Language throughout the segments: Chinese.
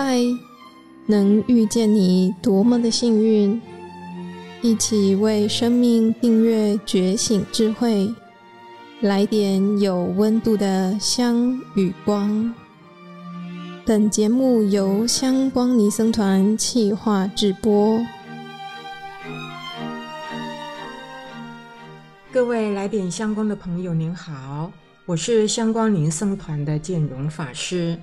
嗨，能遇见你多么的幸运！一起为生命订阅觉醒智慧，来点有温度的香与光。本节目由香光尼僧团企划制播。各位来点香光的朋友，您好，我是香光尼僧团的建荣法师。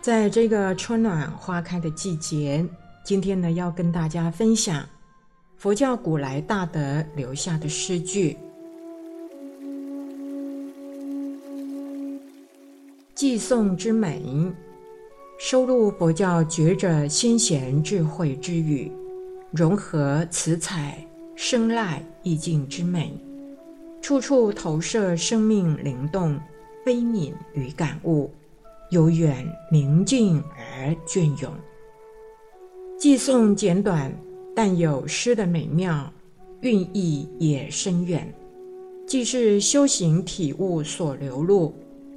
在这个春暖花开的季节，今天呢，要跟大家分享佛教古来大德留下的诗句。寄送之美，收录佛教觉者先贤智慧之语，融合辞采声籁意境之美，处处投射生命灵动悲悯与感悟。悠远宁静而隽永，偈颂简短，但有诗的美妙，蕴意也深远。既是修行体悟所流露，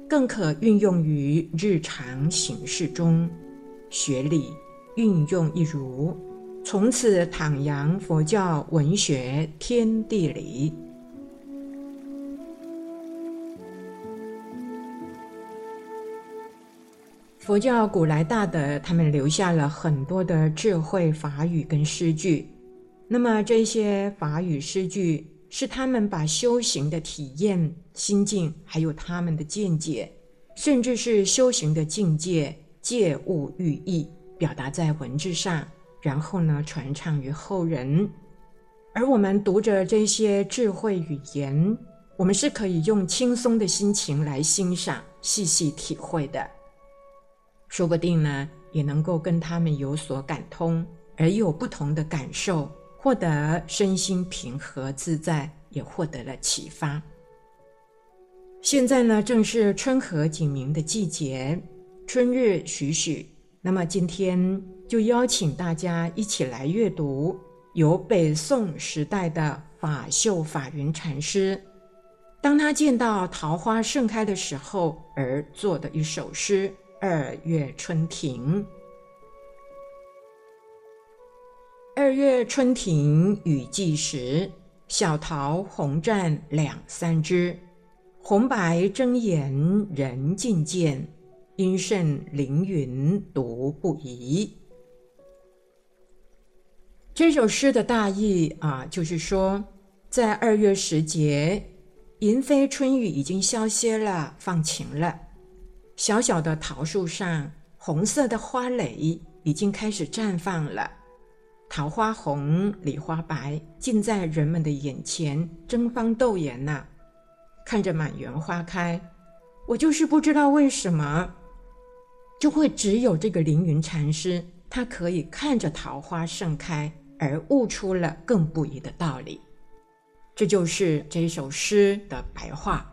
更可运用于日常行事中，学理运用一如，从此徜徉佛教文学天地里。佛教古来大德，他们留下了很多的智慧法语跟诗句。那么这些法语诗句，是他们把修行的体验、心境，还有他们的见解，甚至是修行的境界、借物寓意，表达在文字上，然后呢，传唱于后人。而我们读着这些智慧语言，我们是可以用轻松的心情来欣赏、细细体会的。说不定呢，也能够跟他们有所感通，而有不同的感受，获得身心平和自在，也获得了启发。现在呢，正是春和景明的季节，春日徐徐。那么今天就邀请大家一起来阅读由北宋时代的法秀法云禅师，当他见到桃花盛开的时候而作的一首诗。二月春庭，二月春庭雨霁时，小桃红绽两三枝，红白争妍人尽见，阴盛凌云独不移。这首诗的大意啊，就是说，在二月时节，莺飞春雨已经消歇了，放晴了。小小的桃树上，红色的花蕾已经开始绽放了，桃花红，梨花白，尽在人们的眼前，争芳斗艳呐、看着满园花开，我就是不知道为什么，就会只有这个凌云禅师，他可以看着桃花盛开，而悟出了更不疑的道理。这就是这首诗的白话。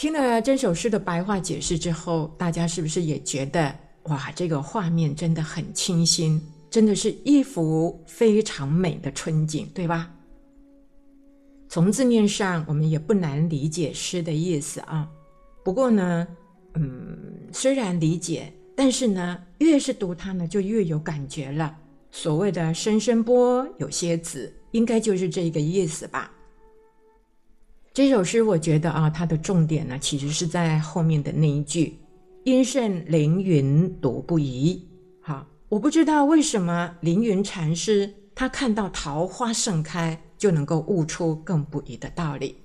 听了这首诗的白话解释之后，大家是不是也觉得哇，这个画面真的很清新，真的是一幅非常美的春景，对吧？从字面上，我们也不难理解诗的意思啊。不过呢，嗯，虽然理解，但是呢，越是读它呢，就越有感觉了。所谓的“声声波，有些子”，应该就是这个意思吧。这首诗，我觉得啊，它的重点呢，其实是在后面的那一句“阴盛凌云独不疑”。好，我不知道为什么凌云禅师他看到桃花盛开，就能够悟出更不疑的道理。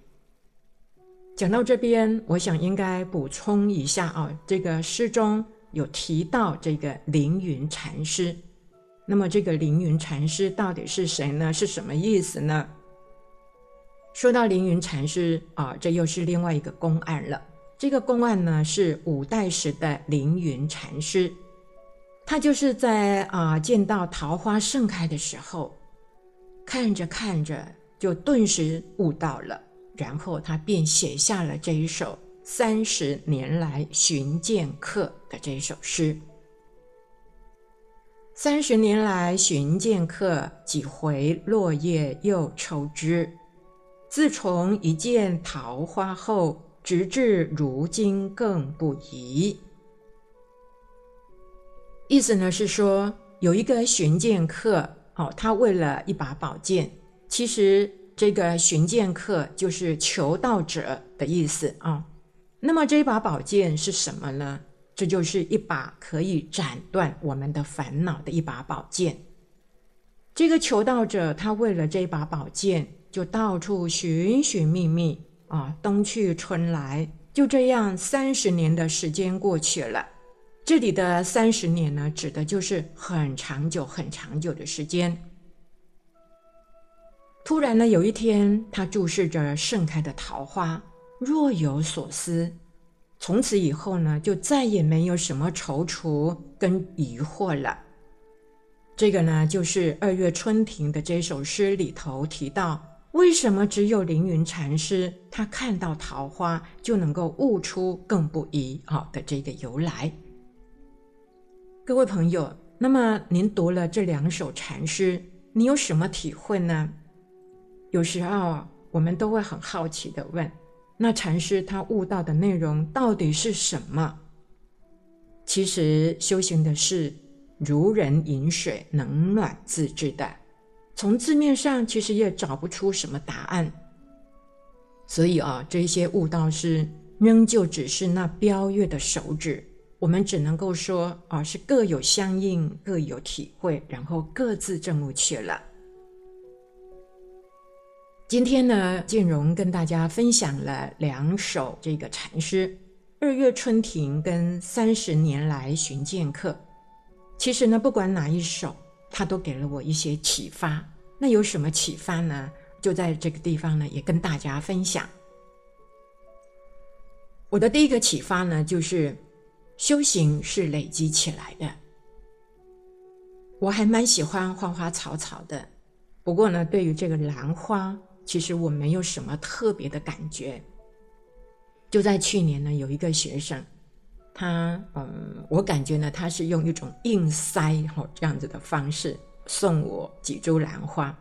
讲到这边，我想应该补充一下啊，这个诗中有提到这个凌云禅师，那么这个凌云禅师到底是谁呢？是什么意思呢？说到凌云禅师啊，这又是另外一个公案了。这个公案呢，是五代时的凌云禅师，他就是在啊见到桃花盛开的时候，看着看着就顿时悟到了，然后他便写下了这一首三十年来寻剑客的这首诗。三十年来寻剑客，几回落叶又抽枝。自从一见桃花后，直至如今更不疑。意思呢是说，有一个寻剑客，哦，他为了一把宝剑，其实这个寻剑客就是求道者的意思啊、那么这一把宝剑是什么呢？这就是一把可以斩断我们的烦恼的一把宝剑。这个求道者，他为了这把宝剑，就到处寻寻觅觅啊，冬去春来，就这样三十年的时间过去了。这里的三十年呢，指的就是很长久、很长久的时间。突然呢，有一天，他注视着盛开的桃花，若有所思。从此以后呢，就再也没有什么踌躇跟疑惑了。这个呢，就是二月春庭的这首诗里头提到，为什么只有凌云禅师他看到桃花就能够悟出更不一啊的这个由来。各位朋友，那么您读了这两首禅诗，你有什么体会呢？有时候我们都会很好奇的问。那禅师他悟到的内容到底是什么？其实修行的是如人饮水，冷暖自知的。从字面上其实也找不出什么答案。所以啊，这些悟道师仍旧只是那标月的手指，我们只能够说啊，是各有相应，各有体会，然后各自证悟去了。今天呢，建荣跟大家分享了两首这个禅诗，《二月春庭》跟《三十年来寻剑客》。其实呢，不管哪一首，他都给了我一些启发。那有什么启发呢？就在这个地方呢，也跟大家分享。我的第一个启发呢，就是修行是累积起来的。我还蛮喜欢花花草草的，不过呢，对于这个兰花。其实我没有什么特别的感觉。就在去年呢，有一个学生，他嗯，我感觉呢，他是用一种硬塞哈这样子的方式送我几株兰花，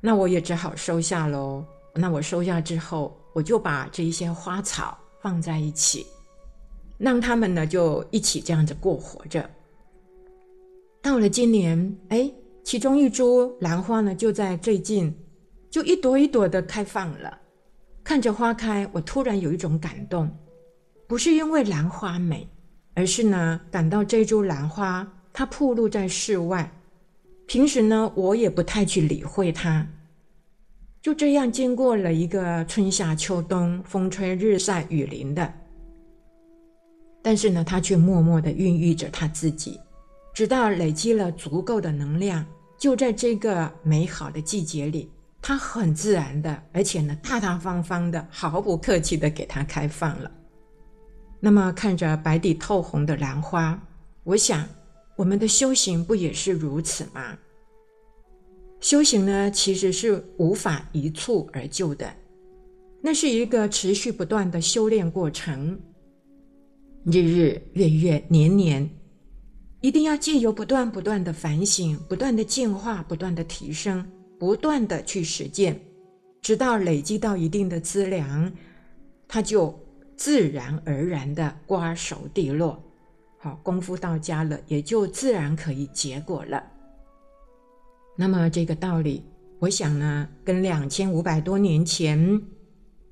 那我也只好收下喽。那我收下之后，我就把这一些花草放在一起，让他们呢就一起这样子过活着。到了今年，哎，其中一株兰花呢就在最近。就一朵一朵的开放了，看着花开，我突然有一种感动，不是因为兰花美，而是呢感到这株兰花它暴露在室外，平时呢我也不太去理会它，就这样经过了一个春夏秋冬，风吹日晒雨淋的，但是呢它却默默的孕育着它自己，直到累积了足够的能量，就在这个美好的季节里。它很自然的，而且呢，大大方方的，毫不客气的给它开放了。那么看着白底透红的兰花，我想，我们的修行不也是如此吗？修行呢，其实是无法一蹴而就的，那是一个持续不断的修炼过程，日日月月年年，一定要借由不断不断的反省，不断的进化，不断的提升。不断的去实践，直到累积到一定的资粮，它就自然而然的瓜熟蒂落。好，功夫到家了，也就自然可以结果了。那么这个道理，我想呢，跟两千五百多年前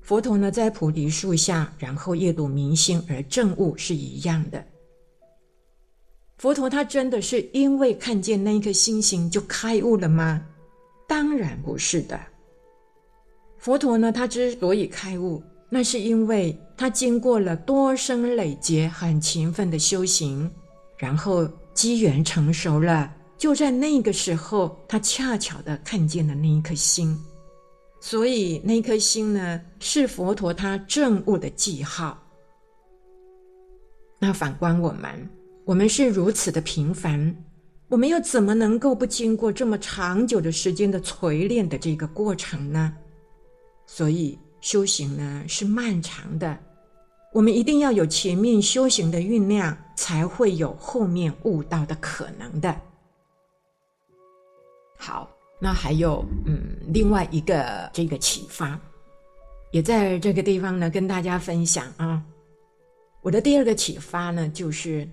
佛陀呢在菩提树下，然后夜睹明星而证悟是一样的。佛陀他真的是因为看见那一颗星星就开悟了吗？当然不是的。佛陀呢，他之所以开悟，那是因为他经过了多生累劫，很勤奋的修行，然后机缘成熟了，就在那个时候，他恰巧的看见了那一颗星，所以那颗星呢，是佛陀他证悟的记号。那反观我们，我们是如此的平凡。我们又怎么能够不经过这么长久的时间的锤炼的这个过程呢？所以修行呢是漫长的，我们一定要有前面修行的酝酿，才会有后面悟道的可能的。好，那还有嗯另外一个这个启发，也在这个地方呢跟大家分享啊。我的第二个启发呢就是。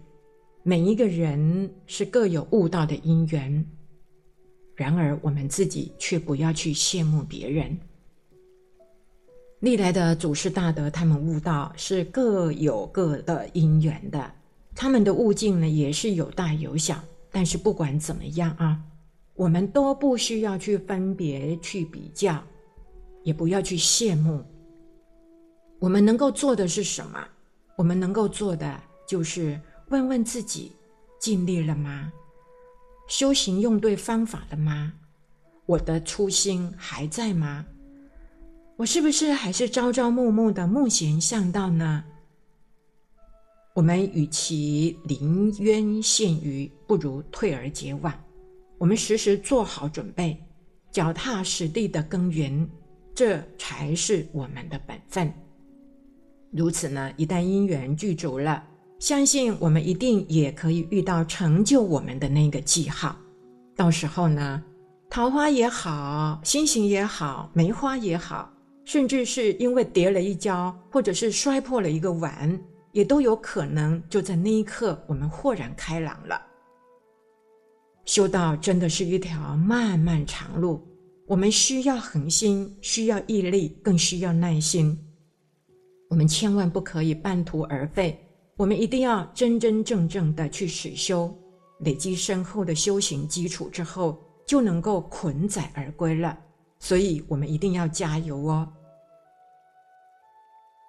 每一个人是各有悟道的因缘，然而我们自己却不要去羡慕别人。历来的祖师大德，他们悟道是各有各的因缘的，他们的悟境呢也是有大有小。但是不管怎么样啊，我们都不需要去分别、去比较，也不要去羡慕。我们能够做的是什么？我们能够做的就是。问问自己，尽力了吗？修行用对方法了吗？我的初心还在吗？我是不是还是朝朝暮暮的慕贤向道呢？我们与其临渊羡鱼，不如退而结网。我们时时做好准备，脚踏实地的耕耘，这才是我们的本分。如此呢，一旦因缘具足了。相信我们一定也可以遇到成就我们的那个记号。到时候呢，桃花也好，星星也好，梅花也好，甚至是因为跌了一跤，或者是摔破了一个碗，也都有可能就在那一刻，我们豁然开朗了。修道真的是一条漫漫长路，我们需要恒心，需要毅力，更需要耐心。我们千万不可以半途而废。我们一定要真真正正的去实修，累积深厚的修行基础之后，就能够捆载而归了。所以，我们一定要加油哦！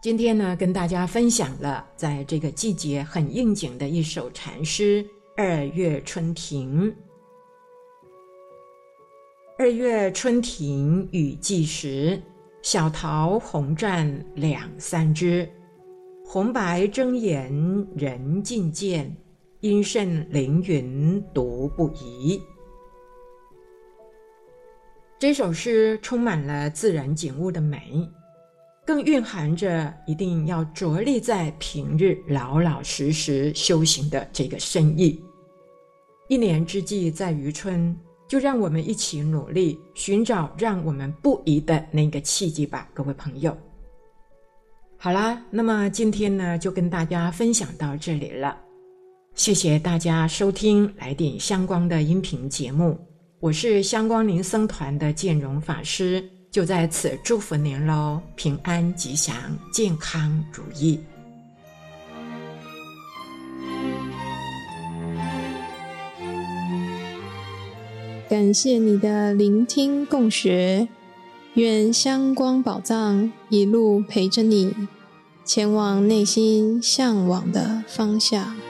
今天呢，跟大家分享了在这个季节很应景的一首禅诗《二月春庭》。二月春庭雨霁时，小桃红绽两三枝。红白争妍人尽见，阴盛凌云独不移。这首诗充满了自然景物的美，更蕴含着一定要着力在平日老老实实修行的这个深意。一年之计在于春，就让我们一起努力，寻找让我们不疑的那个契机吧，各位朋友。好啦，那么今天呢，就跟大家分享到这里了。谢谢大家收听《来点相关》的音频节目，我是香光尼僧团的建荣法师，就在此祝福您喽，平安吉祥，健康如意。感谢你的聆听共学，愿香光宝藏一路陪着你。前往内心向往的方向。